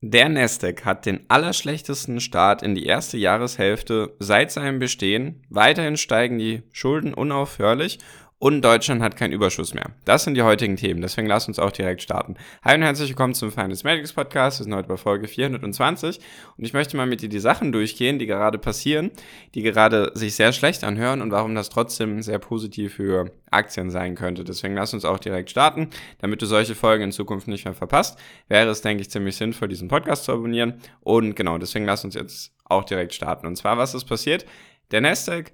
Der Nasdaq hat den allerschlechtesten Start in die erste Jahreshälfte seit seinem Bestehen. Weiterhin steigen die Schulden unaufhörlich und Deutschland hat keinen Überschuss mehr. Das sind die heutigen Themen, deswegen lass uns auch direkt starten. Hi und herzlich willkommen zum Finance Medics Podcast. Wir sind heute bei Folge 420 und ich möchte mal mit dir die Sachen durchgehen, die gerade passieren, die gerade sich sehr schlecht anhören und warum das trotzdem sehr positiv für Aktien sein könnte. Deswegen lass uns auch direkt starten, damit du solche Folgen in Zukunft nicht mehr verpasst. Wäre es, denke ich, ziemlich sinnvoll, diesen Podcast zu abonnieren und genau, deswegen lass uns jetzt auch direkt starten. Und zwar, was ist passiert? Der Nasdaq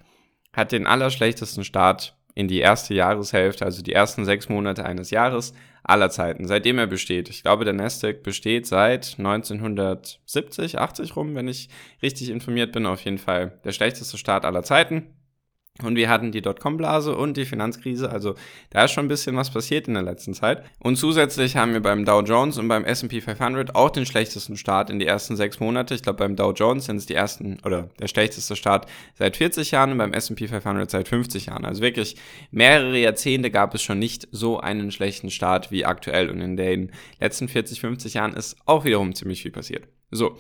hat den allerschlechtesten Start in die erste Jahreshälfte, also die ersten sechs Monate eines Jahres aller Zeiten, seitdem er besteht. Ich glaube, der Nasdaq besteht seit 1970, 80 rum, wenn ich richtig informiert bin. Auf jeden Fall der schlechteste Start aller Zeiten. Und wir hatten die Dotcom-Blase und die Finanzkrise. Also da ist schon ein bisschen was passiert in der letzten Zeit. Und zusätzlich haben wir beim Dow Jones und beim S&P 500 auch den schlechtesten Start in die ersten sechs Monate. Ich glaube, beim Dow Jones sind es die ersten oder der schlechteste Start seit 40 Jahren und beim S&P 500 seit 50 Jahren. Also wirklich mehrere Jahrzehnte gab es schon nicht so einen schlechten Start wie aktuell. Und in den letzten 40, 50 Jahren ist auch wiederum ziemlich viel passiert. So,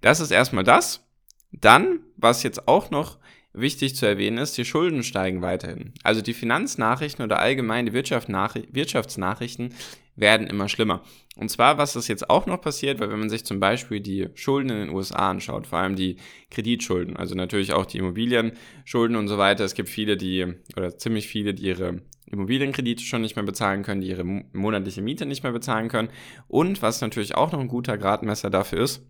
das ist erstmal das. Dann, was jetzt auch noch wichtig zu erwähnen ist, die Schulden steigen weiterhin. Also die Finanznachrichten oder allgemein die Wirtschaftsnachrichten werden immer schlimmer. Und zwar, was ist jetzt auch noch passiert, weil wenn man sich zum Beispiel die Schulden in den USA anschaut, vor allem die Kreditschulden, also natürlich auch die Immobilienschulden und so weiter, es gibt viele, die, oder ziemlich viele, die ihre Immobilienkredite schon nicht mehr bezahlen können, die ihre monatliche Miete nicht mehr bezahlen können. Und was natürlich auch noch ein guter Gradmesser dafür ist,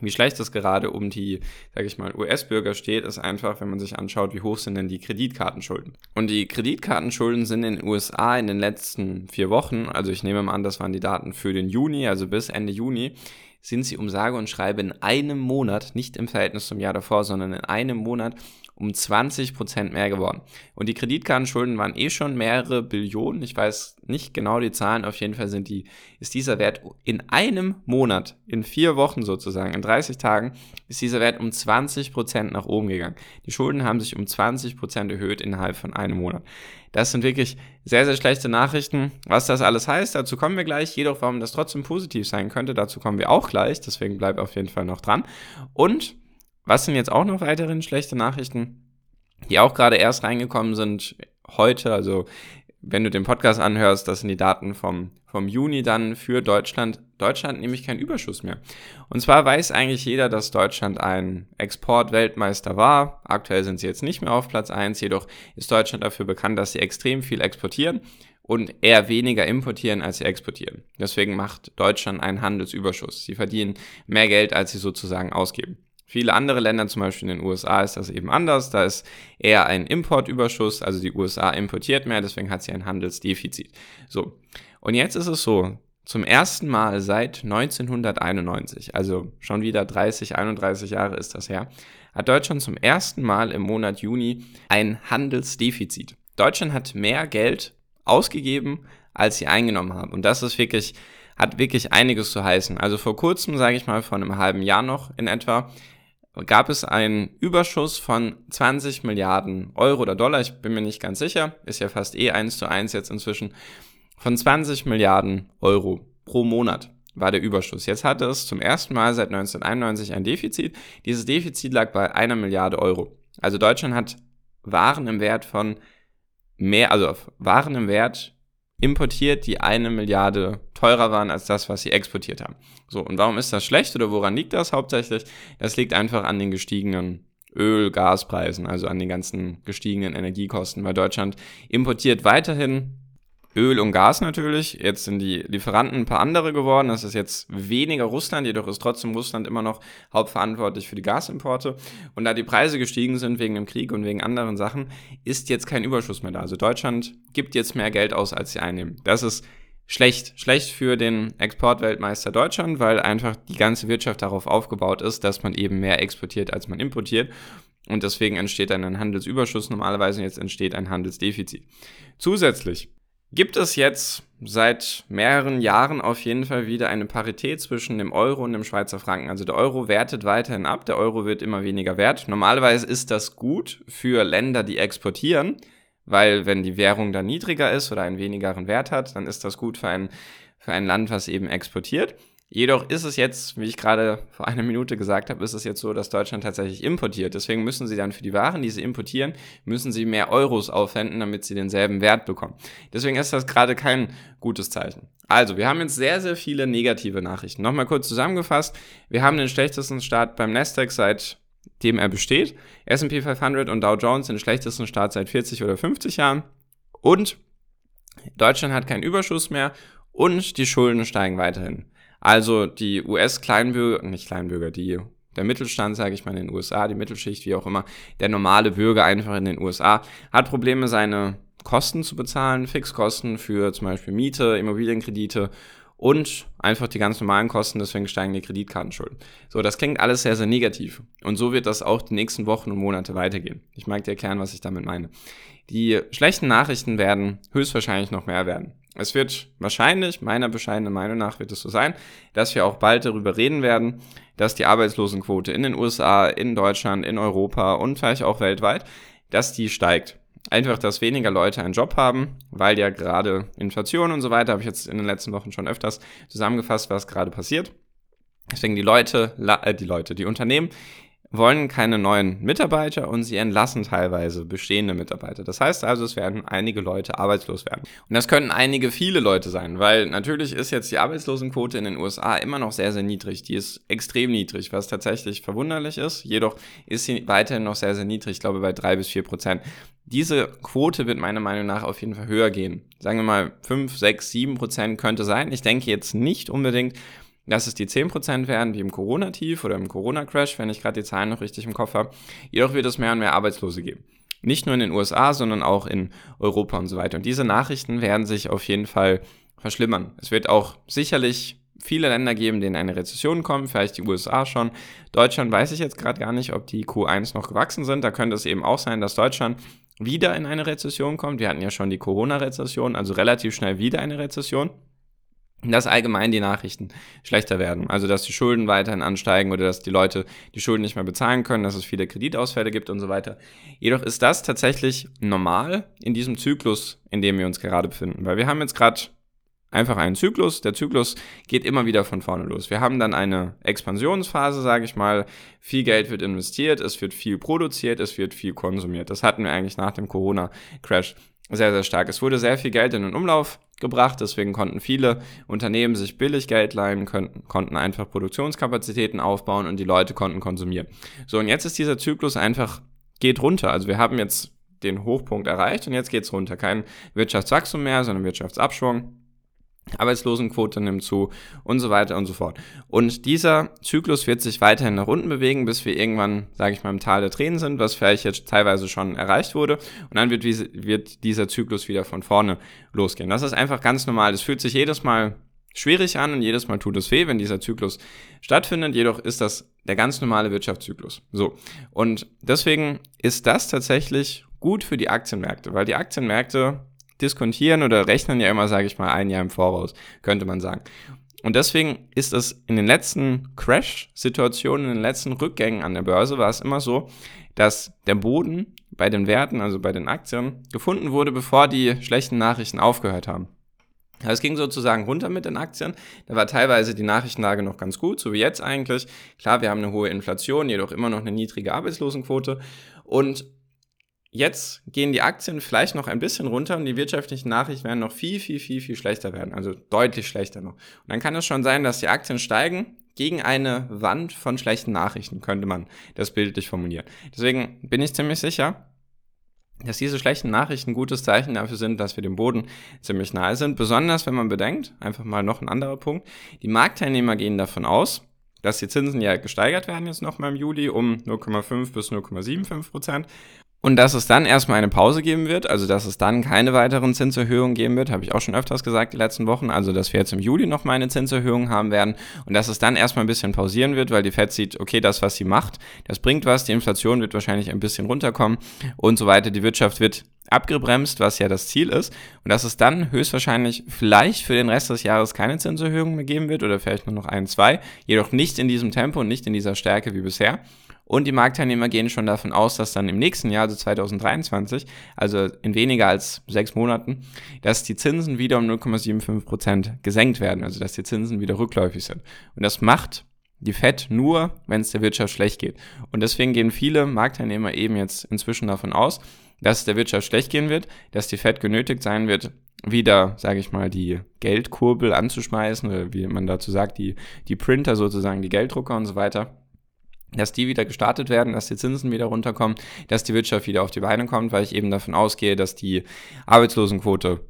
wie schlecht es gerade um die, sage ich mal, US-Bürger steht, ist einfach, wenn man sich anschaut, wie hoch sind denn die Kreditkartenschulden. Und die Kreditkartenschulden sind in den USA in den letzten vier Wochen, also ich nehme mal an, das waren die Daten für den Juni, also bis Ende Juni, sind sie um sage und schreibe in einem Monat, nicht im Verhältnis zum Jahr davor, sondern in einem Monat um 20 Prozent mehr geworden. Und die Kreditkartenschulden waren eh schon mehrere Billionen. Ich weiß nicht genau die Zahlen. Auf jeden Fall sind die, ist dieser Wert in einem Monat, in vier Wochen sozusagen, in 30 Tagen, ist dieser Wert um 20 Prozent nach oben gegangen. Die Schulden haben sich um 20 Prozent erhöht innerhalb von einem Monat. Das sind wirklich sehr, sehr schlechte Nachrichten. Was das alles heißt, dazu kommen wir gleich. Jedoch, warum das trotzdem positiv sein könnte, dazu kommen wir auch gleich. Deswegen bleib auf jeden Fall noch dran. Und was sind jetzt auch noch weiterhin schlechte Nachrichten, die auch gerade erst reingekommen sind heute? Also wenn du den Podcast anhörst, das sind die Daten vom, vom Juni dann für Deutschland. Deutschland nämlich kein Überschuss mehr. Und zwar weiß eigentlich jeder, dass Deutschland ein Exportweltmeister war. Aktuell sind sie jetzt nicht mehr auf Platz eins. jedoch ist Deutschland dafür bekannt, dass sie extrem viel exportieren und eher weniger importieren, als sie exportieren. Deswegen macht Deutschland einen Handelsüberschuss. Sie verdienen mehr Geld, als sie sozusagen ausgeben. Viele andere Länder, zum Beispiel in den USA, ist das eben anders. Da ist eher ein Importüberschuss, also die USA importiert mehr, deswegen hat sie ein Handelsdefizit. So. Und jetzt ist es so, zum ersten Mal seit 1991, also schon wieder 30, 31 Jahre ist das her, hat Deutschland zum ersten Mal im Monat Juni ein Handelsdefizit. Deutschland hat mehr Geld ausgegeben, als sie eingenommen haben. Und das ist wirklich, hat wirklich einiges zu heißen. Also vor kurzem, sage ich mal, vor einem halben Jahr noch in etwa, gab es einen Überschuss von 20 Milliarden Euro oder Dollar, ich bin mir nicht ganz sicher, ist ja fast eh eins zu eins jetzt inzwischen, von 20 Milliarden Euro pro Monat war der Überschuss. Jetzt hatte es zum ersten Mal seit 1991 ein Defizit. Dieses Defizit lag bei einer Milliarde Euro. Also Deutschland hat Waren im Wert von mehr, also Waren im Wert importiert, die eine Milliarde teurer waren als das, was sie exportiert haben. So, und warum ist das schlecht oder woran liegt das hauptsächlich? Das liegt einfach an den gestiegenen Öl, Gaspreisen, also an den ganzen gestiegenen Energiekosten, weil Deutschland importiert weiterhin Öl und Gas natürlich. Jetzt sind die Lieferanten ein paar andere geworden. Das ist jetzt weniger Russland, jedoch ist trotzdem Russland immer noch hauptverantwortlich für die Gasimporte. Und da die Preise gestiegen sind wegen dem Krieg und wegen anderen Sachen, ist jetzt kein Überschuss mehr da. Also Deutschland gibt jetzt mehr Geld aus, als sie einnehmen. Das ist schlecht. Schlecht für den Exportweltmeister Deutschland, weil einfach die ganze Wirtschaft darauf aufgebaut ist, dass man eben mehr exportiert, als man importiert. Und deswegen entsteht dann ein Handelsüberschuss normalerweise und jetzt entsteht ein Handelsdefizit. Zusätzlich gibt es jetzt seit mehreren Jahren auf jeden Fall wieder eine Parität zwischen dem Euro und dem Schweizer Franken. Also der Euro wertet weiterhin ab, der Euro wird immer weniger wert. Normalerweise ist das gut für Länder, die exportieren, weil wenn die Währung dann niedriger ist oder einen wenigeren Wert hat, dann ist das gut für ein, für ein Land, was eben exportiert. Jedoch ist es jetzt, wie ich gerade vor einer Minute gesagt habe, ist es jetzt so, dass Deutschland tatsächlich importiert. Deswegen müssen sie dann für die Waren, die sie importieren, müssen sie mehr Euros aufwenden, damit sie denselben Wert bekommen. Deswegen ist das gerade kein gutes Zeichen. Also, wir haben jetzt sehr, sehr viele negative Nachrichten. Nochmal kurz zusammengefasst. Wir haben den schlechtesten Start beim Nasdaq seitdem er besteht. S&P 500 und Dow Jones den schlechtesten Start seit 40 oder 50 Jahren. Und Deutschland hat keinen Überschuss mehr und die Schulden steigen weiterhin. Also die US-Kleinbürger, nicht Kleinbürger, die der Mittelstand, sage ich mal, in den USA, die Mittelschicht, wie auch immer, der normale Bürger einfach in den USA, hat Probleme, seine Kosten zu bezahlen, Fixkosten für zum Beispiel Miete, Immobilienkredite und einfach die ganz normalen Kosten, deswegen steigen die Kreditkartenschulden. So, das klingt alles sehr, sehr negativ. Und so wird das auch die nächsten Wochen und Monate weitergehen. Ich mag dir erklären, was ich damit meine. Die schlechten Nachrichten werden höchstwahrscheinlich noch mehr werden. Es wird wahrscheinlich, meiner bescheidenen Meinung nach, wird es so sein, dass wir auch bald darüber reden werden, dass die Arbeitslosenquote in den USA, in Deutschland, in Europa und vielleicht auch weltweit, dass die steigt. Einfach, dass weniger Leute einen Job haben, weil ja gerade Inflation und so weiter, habe ich jetzt in den letzten Wochen schon öfters zusammengefasst, was gerade passiert. Deswegen die Leute, äh, die Leute, die Unternehmen wollen keine neuen Mitarbeiter und sie entlassen teilweise bestehende Mitarbeiter. Das heißt also, es werden einige Leute arbeitslos werden. Und das können einige viele Leute sein, weil natürlich ist jetzt die Arbeitslosenquote in den USA immer noch sehr, sehr niedrig. Die ist extrem niedrig, was tatsächlich verwunderlich ist. Jedoch ist sie weiterhin noch sehr, sehr niedrig, ich glaube bei drei bis vier Prozent. Diese Quote wird meiner Meinung nach auf jeden Fall höher gehen. Sagen wir mal fünf, sechs, sieben Prozent könnte sein. Ich denke jetzt nicht unbedingt, dass es die 10% werden, wie im Corona-Tief oder im Corona-Crash, wenn ich gerade die Zahlen noch richtig im Kopf habe. Jedoch wird es mehr und mehr Arbeitslose geben. Nicht nur in den USA, sondern auch in Europa und so weiter. Und diese Nachrichten werden sich auf jeden Fall verschlimmern. Es wird auch sicherlich viele Länder geben, denen eine Rezession kommt, vielleicht die USA schon. Deutschland weiß ich jetzt gerade gar nicht, ob die Q1 noch gewachsen sind. Da könnte es eben auch sein, dass Deutschland wieder in eine Rezession kommt. Wir hatten ja schon die Corona-Rezession, also relativ schnell wieder eine Rezession dass allgemein die Nachrichten schlechter werden. Also, dass die Schulden weiterhin ansteigen oder dass die Leute die Schulden nicht mehr bezahlen können, dass es viele Kreditausfälle gibt und so weiter. Jedoch ist das tatsächlich normal in diesem Zyklus, in dem wir uns gerade befinden. Weil wir haben jetzt gerade einfach einen Zyklus. Der Zyklus geht immer wieder von vorne los. Wir haben dann eine Expansionsphase, sage ich mal. Viel Geld wird investiert, es wird viel produziert, es wird viel konsumiert. Das hatten wir eigentlich nach dem Corona-Crash sehr, sehr stark. Es wurde sehr viel Geld in den Umlauf gebracht, deswegen konnten viele Unternehmen sich billig Geld leihen, könnten, konnten einfach Produktionskapazitäten aufbauen und die Leute konnten konsumieren. So, und jetzt ist dieser Zyklus einfach, geht runter. Also wir haben jetzt den Hochpunkt erreicht und jetzt geht's runter. Kein Wirtschaftswachstum mehr, sondern Wirtschaftsabschwung. Arbeitslosenquote nimmt zu und so weiter und so fort. Und dieser Zyklus wird sich weiterhin nach unten bewegen, bis wir irgendwann, sage ich mal, im Tal der Tränen sind, was vielleicht jetzt teilweise schon erreicht wurde. Und dann wird, wird dieser Zyklus wieder von vorne losgehen. Das ist einfach ganz normal. Das fühlt sich jedes Mal schwierig an und jedes Mal tut es weh, wenn dieser Zyklus stattfindet. Jedoch ist das der ganz normale Wirtschaftszyklus. So. Und deswegen ist das tatsächlich gut für die Aktienmärkte, weil die Aktienmärkte diskontieren oder rechnen ja immer, sage ich mal, ein Jahr im Voraus, könnte man sagen. Und deswegen ist es in den letzten Crash-Situationen, in den letzten Rückgängen an der Börse, war es immer so, dass der Boden bei den Werten, also bei den Aktien, gefunden wurde, bevor die schlechten Nachrichten aufgehört haben. Also es ging sozusagen runter mit den Aktien. Da war teilweise die Nachrichtenlage noch ganz gut, so wie jetzt eigentlich. Klar, wir haben eine hohe Inflation, jedoch immer noch eine niedrige Arbeitslosenquote. Und Jetzt gehen die Aktien vielleicht noch ein bisschen runter und die wirtschaftlichen Nachrichten werden noch viel, viel, viel, viel schlechter werden. Also deutlich schlechter noch. Und dann kann es schon sein, dass die Aktien steigen gegen eine Wand von schlechten Nachrichten, könnte man das bildlich formulieren. Deswegen bin ich ziemlich sicher, dass diese schlechten Nachrichten ein gutes Zeichen dafür sind, dass wir dem Boden ziemlich nahe sind. Besonders wenn man bedenkt, einfach mal noch ein anderer Punkt, die Marktteilnehmer gehen davon aus, dass die Zinsen ja gesteigert werden jetzt nochmal im Juli um 0,5 bis 0,75 Prozent und dass es dann erstmal eine Pause geben wird, also dass es dann keine weiteren Zinserhöhungen geben wird, habe ich auch schon öfters gesagt die letzten Wochen. Also dass wir jetzt im Juli nochmal eine Zinserhöhung haben werden und dass es dann erstmal ein bisschen pausieren wird, weil die Fed sieht, okay, das, was sie macht, das bringt was, die Inflation wird wahrscheinlich ein bisschen runterkommen und so weiter. Die Wirtschaft wird abgebremst, was ja das Ziel ist. Und dass es dann höchstwahrscheinlich vielleicht für den Rest des Jahres keine Zinserhöhung mehr geben wird oder vielleicht nur noch ein, zwei, jedoch nicht in diesem Tempo und nicht in dieser Stärke wie bisher. Und die Marktteilnehmer gehen schon davon aus, dass dann im nächsten Jahr, also 2023, also in weniger als sechs Monaten, dass die Zinsen wieder um 0,75 Prozent gesenkt werden, also dass die Zinsen wieder rückläufig sind. Und das macht die Fed nur, wenn es der Wirtschaft schlecht geht. Und deswegen gehen viele Marktteilnehmer eben jetzt inzwischen davon aus, dass es der Wirtschaft schlecht gehen wird, dass die Fed genötigt sein wird, wieder, sage ich mal, die Geldkurbel anzuschmeißen oder wie man dazu sagt, die, die Printer sozusagen, die Gelddrucker und so weiter dass die wieder gestartet werden, dass die Zinsen wieder runterkommen, dass die Wirtschaft wieder auf die Beine kommt, weil ich eben davon ausgehe, dass die Arbeitslosenquote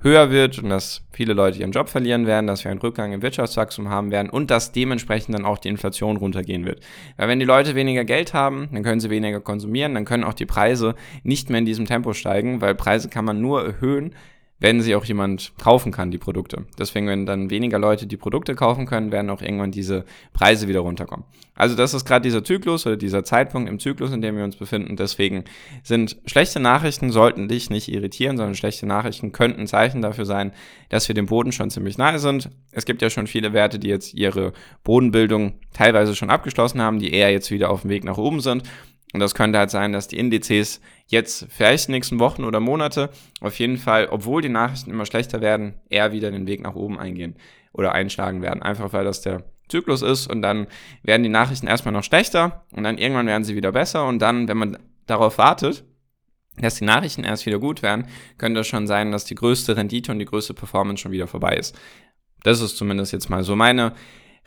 höher wird und dass viele Leute ihren Job verlieren werden, dass wir einen Rückgang im Wirtschaftswachstum haben werden und dass dementsprechend dann auch die Inflation runtergehen wird. Weil wenn die Leute weniger Geld haben, dann können sie weniger konsumieren, dann können auch die Preise nicht mehr in diesem Tempo steigen, weil Preise kann man nur erhöhen, wenn sie auch jemand kaufen kann, die Produkte. Deswegen, wenn dann weniger Leute die Produkte kaufen können, werden auch irgendwann diese Preise wieder runterkommen. Also das ist gerade dieser Zyklus oder dieser Zeitpunkt im Zyklus, in dem wir uns befinden. Deswegen sind schlechte Nachrichten sollten dich nicht irritieren, sondern schlechte Nachrichten könnten Zeichen dafür sein, dass wir dem Boden schon ziemlich nahe sind. Es gibt ja schon viele Werte, die jetzt ihre Bodenbildung teilweise schon abgeschlossen haben, die eher jetzt wieder auf dem Weg nach oben sind. Und das könnte halt sein, dass die Indizes jetzt vielleicht nächsten Wochen oder Monate auf jeden Fall, obwohl die Nachrichten immer schlechter werden, eher wieder den Weg nach oben eingehen oder einschlagen werden. Einfach weil das der Zyklus ist und dann werden die Nachrichten erstmal noch schlechter und dann irgendwann werden sie wieder besser und dann, wenn man darauf wartet, dass die Nachrichten erst wieder gut werden, könnte es schon sein, dass die größte Rendite und die größte Performance schon wieder vorbei ist. Das ist zumindest jetzt mal so meine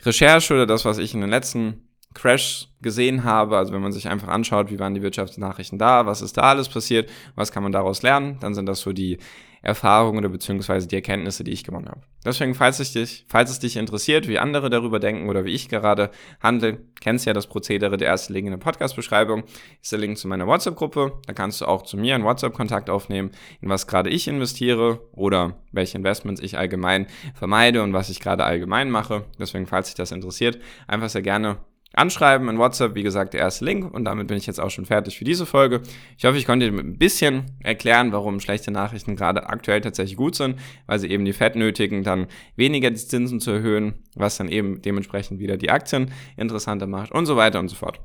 Recherche oder das, was ich in den letzten Crash gesehen habe, also wenn man sich einfach anschaut, wie waren die Wirtschaftsnachrichten da, was ist da alles passiert, was kann man daraus lernen, dann sind das so die Erfahrungen oder beziehungsweise die Erkenntnisse, die ich gewonnen habe. Deswegen, falls, ich dich, falls es dich interessiert, wie andere darüber denken oder wie ich gerade handle, kennst ja das Prozedere, der erste Link in der Podcast-Beschreibung ist der Link zu meiner WhatsApp-Gruppe. Da kannst du auch zu mir einen WhatsApp-Kontakt aufnehmen, in was gerade ich investiere oder welche Investments ich allgemein vermeide und was ich gerade allgemein mache. Deswegen, falls dich das interessiert, einfach sehr gerne anschreiben in WhatsApp, wie gesagt, der erste Link. Und damit bin ich jetzt auch schon fertig für diese Folge. Ich hoffe, ich konnte dir ein bisschen erklären, warum schlechte Nachrichten gerade aktuell tatsächlich gut sind, weil sie eben die Fed nötigen, dann weniger die Zinsen zu erhöhen, was dann eben dementsprechend wieder die Aktien interessanter macht und so weiter und so fort.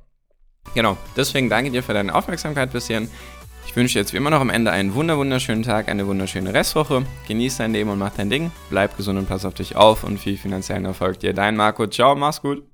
Genau, deswegen danke dir für deine Aufmerksamkeit bis hierhin. Ich wünsche jetzt wie immer noch am Ende einen wunderschönen Tag, eine wunderschöne Restwoche. Genieß dein Leben und mach dein Ding. Bleib gesund und pass auf dich auf und viel finanziellen Erfolg dir. Dein Marco. Ciao, mach's gut.